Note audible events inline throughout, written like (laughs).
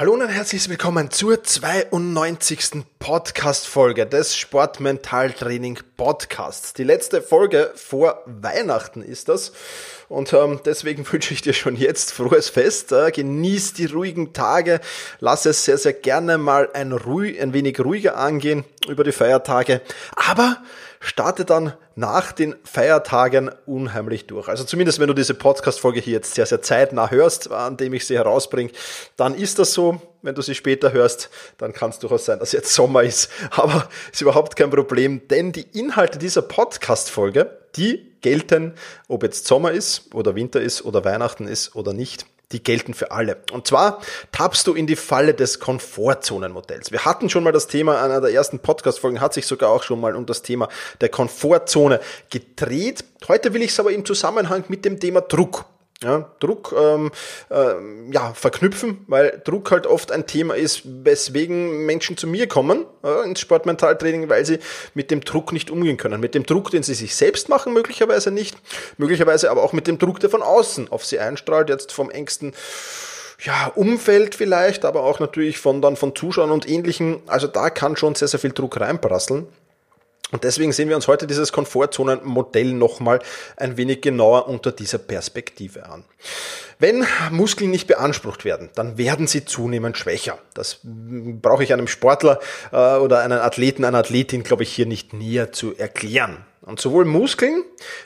Hallo und herzlich willkommen zur 92. Podcast-Folge des Sportmentaltraining Podcasts. Die letzte Folge vor Weihnachten ist das. Und ähm, deswegen (laughs) wünsche ich dir schon jetzt frohes Fest. Äh, genieß die ruhigen Tage. Lass es sehr, sehr gerne mal ein, ruhig, ein wenig ruhiger angehen über die Feiertage. Aber starte dann nach den Feiertagen unheimlich durch. Also zumindest wenn du diese Podcast-Folge hier jetzt sehr, sehr zeitnah hörst, an dem ich sie herausbringe, dann ist das so. Wenn du sie später hörst, dann kann es durchaus sein, dass jetzt Sommer ist. Aber ist überhaupt kein Problem, denn die Inhalte dieser Podcast-Folge, die gelten, ob jetzt Sommer ist oder Winter ist oder Weihnachten ist oder nicht die gelten für alle. Und zwar tappst du in die Falle des Komfortzonenmodells. Wir hatten schon mal das Thema, einer der ersten Podcast-Folgen hat sich sogar auch schon mal um das Thema der Komfortzone gedreht. Heute will ich es aber im Zusammenhang mit dem Thema Druck ja, Druck ähm, äh, ja, verknüpfen, weil Druck halt oft ein Thema ist, weswegen Menschen zu mir kommen äh, ins Sportmentaltraining, weil sie mit dem Druck nicht umgehen können. Mit dem Druck, den sie sich selbst machen, möglicherweise nicht, möglicherweise aber auch mit dem Druck, der von außen auf sie einstrahlt, jetzt vom engsten ja, Umfeld vielleicht, aber auch natürlich von dann von Zuschauern und ähnlichen. Also da kann schon sehr, sehr viel Druck reinprasseln. Und deswegen sehen wir uns heute dieses Komfortzonenmodell nochmal ein wenig genauer unter dieser Perspektive an. Wenn Muskeln nicht beansprucht werden, dann werden sie zunehmend schwächer. Das brauche ich einem Sportler äh, oder einem Athleten, einer Athletin, glaube ich, hier nicht näher zu erklären. Und sowohl Muskeln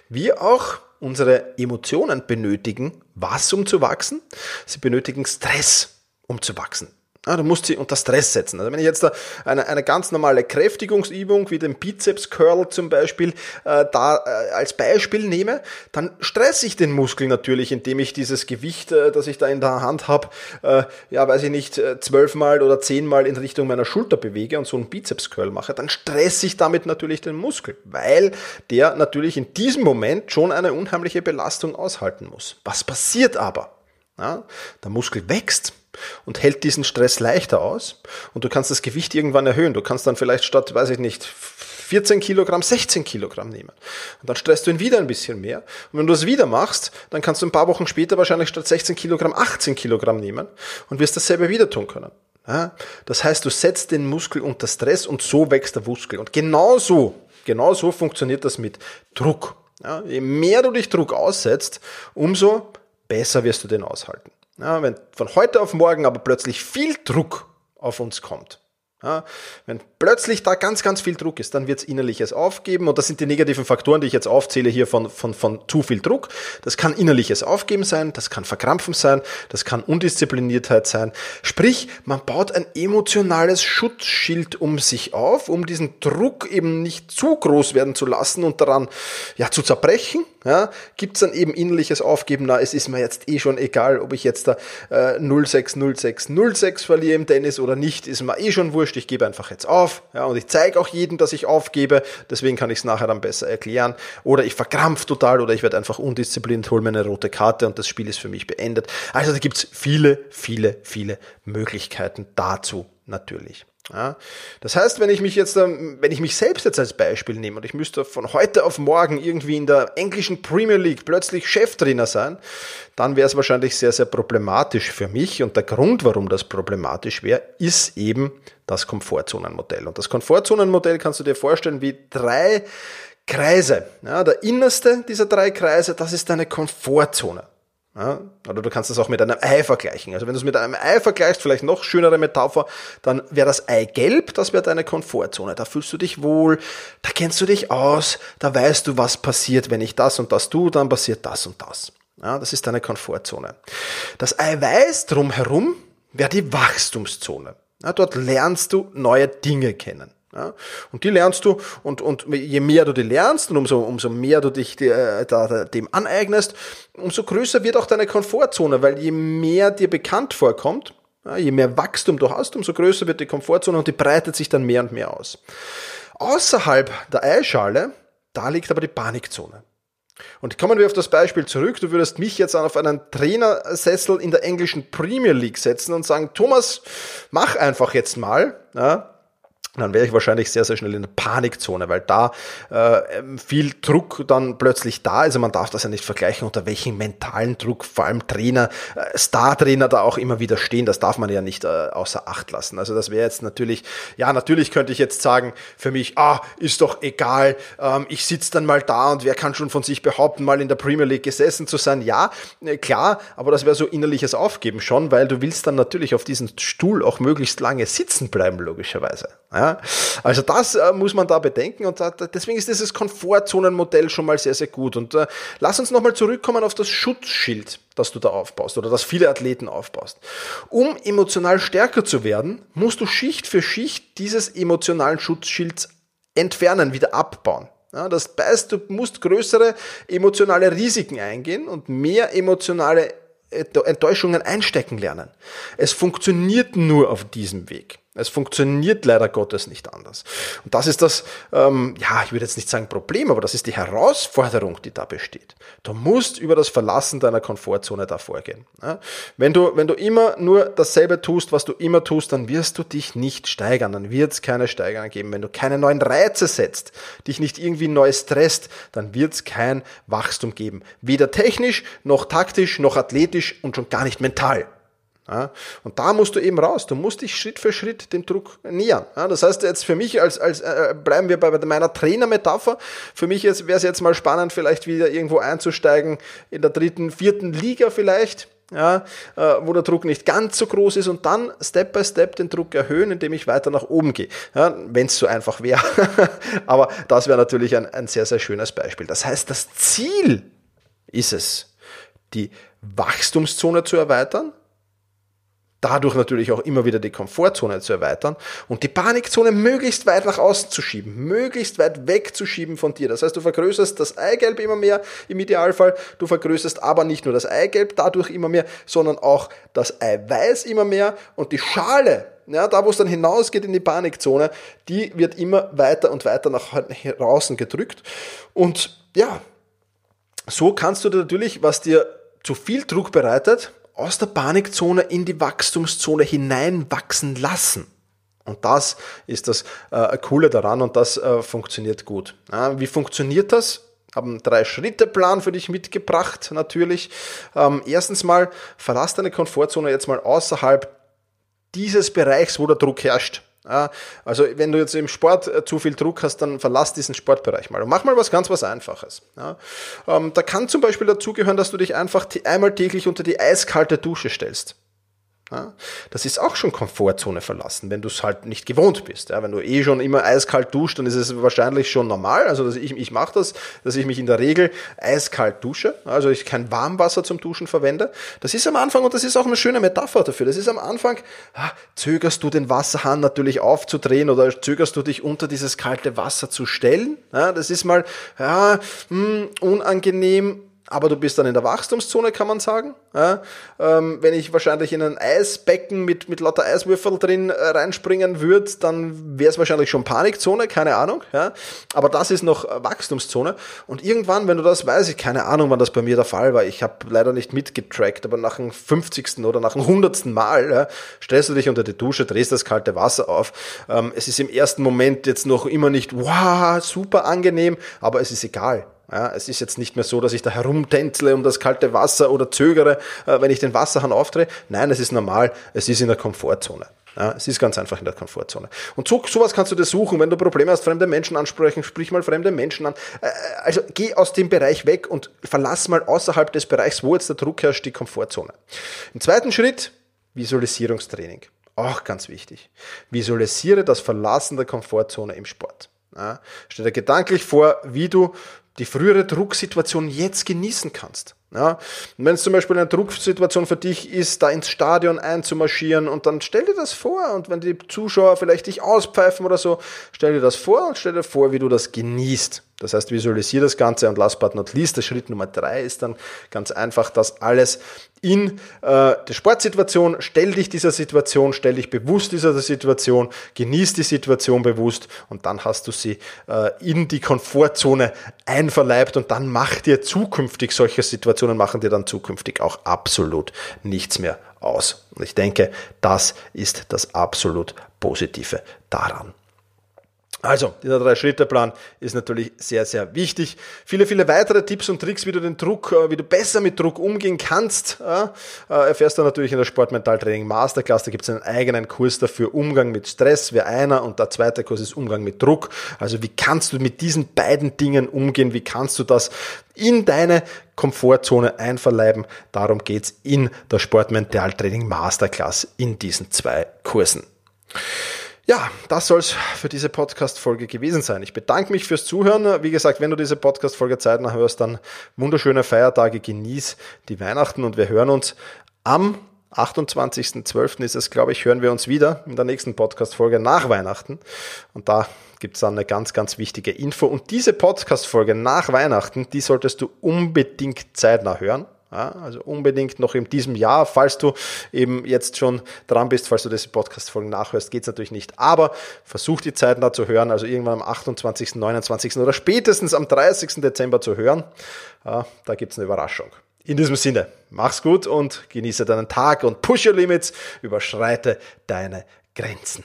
wie auch unsere Emotionen benötigen was, um zu wachsen? Sie benötigen Stress, um zu wachsen. Ah, du musst sie unter Stress setzen. Also wenn ich jetzt eine, eine ganz normale Kräftigungsübung wie den Bizeps Curl zum Beispiel äh, da äh, als Beispiel nehme, dann stresse ich den Muskel natürlich, indem ich dieses Gewicht, äh, das ich da in der Hand habe, äh, ja weiß ich nicht, äh, zwölfmal oder zehnmal in Richtung meiner Schulter bewege und so einen Bizeps Curl mache, dann stresse ich damit natürlich den Muskel, weil der natürlich in diesem Moment schon eine unheimliche Belastung aushalten muss. Was passiert aber? Ja, der Muskel wächst und hält diesen Stress leichter aus und du kannst das Gewicht irgendwann erhöhen. Du kannst dann vielleicht statt, weiß ich nicht, 14 Kilogramm 16 Kilogramm nehmen. Und dann stresst du ihn wieder ein bisschen mehr. Und wenn du das wieder machst, dann kannst du ein paar Wochen später wahrscheinlich statt 16 Kilogramm 18 Kilogramm nehmen und wirst dasselbe wieder tun können. Das heißt, du setzt den Muskel unter Stress und so wächst der Muskel. Und genauso, genauso funktioniert das mit Druck. Je mehr du dich Druck aussetzt, umso besser wirst du den aushalten. Ja, wenn von heute auf morgen aber plötzlich viel Druck auf uns kommt, ja, wenn plötzlich da ganz, ganz viel Druck ist, dann wird es innerliches Aufgeben und das sind die negativen Faktoren, die ich jetzt aufzähle hier von, von, von zu viel Druck. Das kann innerliches Aufgeben sein, das kann Verkrampfen sein, das kann Undiszipliniertheit sein. Sprich, man baut ein emotionales Schutzschild um sich auf, um diesen Druck eben nicht zu groß werden zu lassen und daran ja, zu zerbrechen. Ja, Gibt es dann eben innerliches Aufgeben, na, es ist mir jetzt eh schon egal, ob ich jetzt da äh, 06, 06, 06 verliere im Tennis oder nicht, ist mir eh schon wurscht wurscht, ich gebe einfach jetzt auf. Ja, und ich zeige auch jedem, dass ich aufgebe, deswegen kann ich es nachher dann besser erklären. Oder ich verkrampf total oder ich werde einfach undiszipliniert, hole mir eine rote Karte und das Spiel ist für mich beendet. Also da gibt es viele, viele, viele Möglichkeiten dazu natürlich. Ja, das heißt, wenn ich mich jetzt, ähm, wenn ich mich selbst jetzt als Beispiel nehme und ich müsste von heute auf morgen irgendwie in der englischen Premier League plötzlich Cheftrainer sein, dann wäre es wahrscheinlich sehr, sehr problematisch für mich. Und der Grund, warum das problematisch wäre, ist eben das Komfortzonenmodell. Und das Komfortzonenmodell kannst du dir vorstellen wie drei Kreise. Ja, der innerste dieser drei Kreise, das ist deine Komfortzone. Ja, oder du kannst das auch mit einem Ei vergleichen. Also wenn du es mit einem Ei vergleichst, vielleicht noch schönere Metapher, dann wäre das Ei gelb, das wäre deine Komfortzone. Da fühlst du dich wohl, da kennst du dich aus, da weißt du, was passiert, wenn ich das und das tue, dann passiert das und das. Ja, das ist deine Komfortzone. Das Eiweiß drumherum wäre die Wachstumszone. Ja, dort lernst du neue Dinge kennen. Ja, und die lernst du und, und je mehr du die lernst und umso, umso mehr du dich äh, da, da, dem aneignest, umso größer wird auch deine Komfortzone, weil je mehr dir bekannt vorkommt, ja, je mehr Wachstum du hast, umso größer wird die Komfortzone und die breitet sich dann mehr und mehr aus. Außerhalb der Eischale, da liegt aber die Panikzone. Und kommen wir auf das Beispiel zurück. Du würdest mich jetzt auf einen Trainersessel in der englischen Premier League setzen und sagen, Thomas, mach einfach jetzt mal. Ja, dann wäre ich wahrscheinlich sehr, sehr schnell in der Panikzone, weil da äh, viel Druck dann plötzlich da ist. Also man darf das ja nicht vergleichen, unter welchem mentalen Druck vor allem Trainer, äh, Star-Trainer da auch immer wieder stehen. Das darf man ja nicht äh, außer Acht lassen. Also das wäre jetzt natürlich, ja, natürlich könnte ich jetzt sagen, für mich, ah, ist doch egal, ähm, ich sitze dann mal da und wer kann schon von sich behaupten, mal in der Premier League gesessen zu sein? Ja, äh, klar, aber das wäre so innerliches Aufgeben schon, weil du willst dann natürlich auf diesem Stuhl auch möglichst lange sitzen bleiben, logischerweise. Ja? Ja? Also das äh, muss man da bedenken und da, deswegen ist dieses Komfortzonenmodell schon mal sehr, sehr gut. Und äh, lass uns nochmal zurückkommen auf das Schutzschild, das du da aufbaust oder das viele Athleten aufbaust. Um emotional stärker zu werden, musst du Schicht für Schicht dieses emotionalen Schutzschilds entfernen, wieder abbauen. Ja, das heißt, du musst größere emotionale Risiken eingehen und mehr emotionale Enttäuschungen einstecken lernen. Es funktioniert nur auf diesem Weg. Es funktioniert leider Gottes nicht anders. Und das ist das, ähm, ja, ich würde jetzt nicht sagen Problem, aber das ist die Herausforderung, die da besteht. Du musst über das Verlassen deiner Komfortzone da vorgehen. Ja? Wenn, du, wenn du immer nur dasselbe tust, was du immer tust, dann wirst du dich nicht steigern, dann wird es keine Steigerung geben. Wenn du keine neuen Reize setzt, dich nicht irgendwie neu stresst, dann wird es kein Wachstum geben. Weder technisch, noch taktisch, noch athletisch und schon gar nicht mental. Ja, und da musst du eben raus. Du musst dich Schritt für Schritt dem Druck nähern. Ja, das heißt jetzt für mich als, als äh, bleiben wir bei meiner Trainermetapher. Für mich wäre es jetzt mal spannend, vielleicht wieder irgendwo einzusteigen in der dritten, vierten Liga vielleicht. Ja, äh, wo der Druck nicht ganz so groß ist und dann Step by Step den Druck erhöhen, indem ich weiter nach oben gehe. Ja, Wenn es so einfach wäre. (laughs) Aber das wäre natürlich ein, ein sehr, sehr schönes Beispiel. Das heißt, das Ziel ist es, die Wachstumszone zu erweitern, dadurch natürlich auch immer wieder die Komfortzone zu erweitern und die Panikzone möglichst weit nach außen zu schieben, möglichst weit wegzuschieben von dir. Das heißt, du vergrößerst das Eigelb immer mehr im Idealfall, du vergrößerst aber nicht nur das Eigelb dadurch immer mehr, sondern auch das Eiweiß immer mehr und die Schale ja, da wo es dann hinausgeht in die Panikzone, die wird immer weiter und weiter nach draußen gedrückt. Und ja, so kannst du natürlich, was dir zu viel Druck bereitet, aus der Panikzone in die Wachstumszone hineinwachsen lassen. Und das ist das äh, Coole daran und das äh, funktioniert gut. Ja, wie funktioniert das? Haben drei Schritte Plan für dich mitgebracht, natürlich. Ähm, erstens mal, verlass deine Komfortzone jetzt mal außerhalb dieses Bereichs, wo der Druck herrscht. Also wenn du jetzt im Sport äh, zu viel Druck hast, dann verlass diesen Sportbereich mal und mach mal was ganz was Einfaches. Ähm, da kann zum Beispiel dazugehören, dass du dich einfach einmal täglich unter die eiskalte Dusche stellst. Das ist auch schon Komfortzone verlassen, wenn du es halt nicht gewohnt bist. Ja, wenn du eh schon immer eiskalt duscht, dann ist es wahrscheinlich schon normal. Also ich, ich mache das, dass ich mich in der Regel eiskalt dusche, also ich kein Warmwasser zum Duschen verwende. Das ist am Anfang, und das ist auch eine schöne Metapher dafür, das ist am Anfang, ah, zögerst du den Wasserhahn natürlich aufzudrehen oder zögerst du dich unter dieses kalte Wasser zu stellen. Ja, das ist mal ja, mh, hm, unangenehm, aber du bist dann in der Wachstumszone, kann man sagen. Ja, ähm, wenn ich wahrscheinlich in ein Eisbecken mit, mit lauter Eiswürfel drin äh, reinspringen würde, dann wäre es wahrscheinlich schon Panikzone, keine Ahnung. Ja, aber das ist noch Wachstumszone. Und irgendwann, wenn du das weißt, ich keine Ahnung, wann das bei mir der Fall war, ich habe leider nicht mitgetrackt, aber nach dem 50. oder nach dem 100. Mal ja, stellst du dich unter die Dusche, drehst das kalte Wasser auf. Ähm, es ist im ersten Moment jetzt noch immer nicht, wow, super angenehm, aber es ist egal. Ja, es ist jetzt nicht mehr so, dass ich da herumtänzle um das kalte Wasser oder zögere, äh, wenn ich den Wasserhahn aufdrehe. Nein, es ist normal, es ist in der Komfortzone. Ja, es ist ganz einfach in der Komfortzone. Und so, sowas kannst du dir suchen. Wenn du Probleme hast, fremde Menschen ansprechen, sprich mal fremde Menschen an. Äh, also geh aus dem Bereich weg und verlass mal außerhalb des Bereichs, wo jetzt der Druck herrscht, die Komfortzone. Im zweiten Schritt, Visualisierungstraining. Auch ganz wichtig. Visualisiere das Verlassen der Komfortzone im Sport. Ja, stell dir gedanklich vor, wie du die frühere Drucksituation jetzt genießen kannst. Ja? Wenn es zum Beispiel eine Drucksituation für dich ist, da ins Stadion einzumarschieren und dann stell dir das vor und wenn die Zuschauer vielleicht dich auspfeifen oder so, stell dir das vor und stell dir vor, wie du das genießt. Das heißt, visualisiere das Ganze und last but not least, der Schritt Nummer drei ist dann ganz einfach, das alles in äh, der Sportsituation, stell dich dieser Situation, stell dich bewusst dieser Situation, genieß die Situation bewusst und dann hast du sie äh, in die Komfortzone einverleibt und dann mach dir zukünftig solche Situationen, machen dir dann zukünftig auch absolut nichts mehr aus. Und ich denke, das ist das absolut Positive daran. Also, dieser Drei-Schritte-Plan ist natürlich sehr, sehr wichtig. Viele, viele weitere Tipps und Tricks, wie du den Druck, äh, wie du besser mit Druck umgehen kannst, äh, erfährst du natürlich in der Sportmentaltraining Masterclass. Da gibt es einen eigenen Kurs dafür, Umgang mit Stress, wäre einer und der zweite Kurs ist Umgang mit Druck. Also, wie kannst du mit diesen beiden Dingen umgehen? Wie kannst du das in deine Komfortzone einverleiben? Darum geht's in der Sportmentaltraining Masterclass in diesen zwei Kursen. Ja, das soll es für diese Podcast-Folge gewesen sein. Ich bedanke mich fürs Zuhören. Wie gesagt, wenn du diese Podcast-Folge zeitnah hörst, dann wunderschöne Feiertage, genieß die Weihnachten und wir hören uns am 28.12. ist es, glaube ich, hören wir uns wieder in der nächsten Podcast-Folge nach Weihnachten. Und da gibt es dann eine ganz, ganz wichtige Info. Und diese Podcast-Folge nach Weihnachten, die solltest du unbedingt zeitnah hören. Ja, also unbedingt noch in diesem Jahr, falls du eben jetzt schon dran bist, falls du diese Podcast-Folgen nachhörst, geht es natürlich nicht. Aber versuch die Zeiten da zu hören, also irgendwann am 28., 29. oder spätestens am 30. Dezember zu hören. Ja, da gibt es eine Überraschung. In diesem Sinne, mach's gut und genieße deinen Tag und push your limits, überschreite deine Grenzen.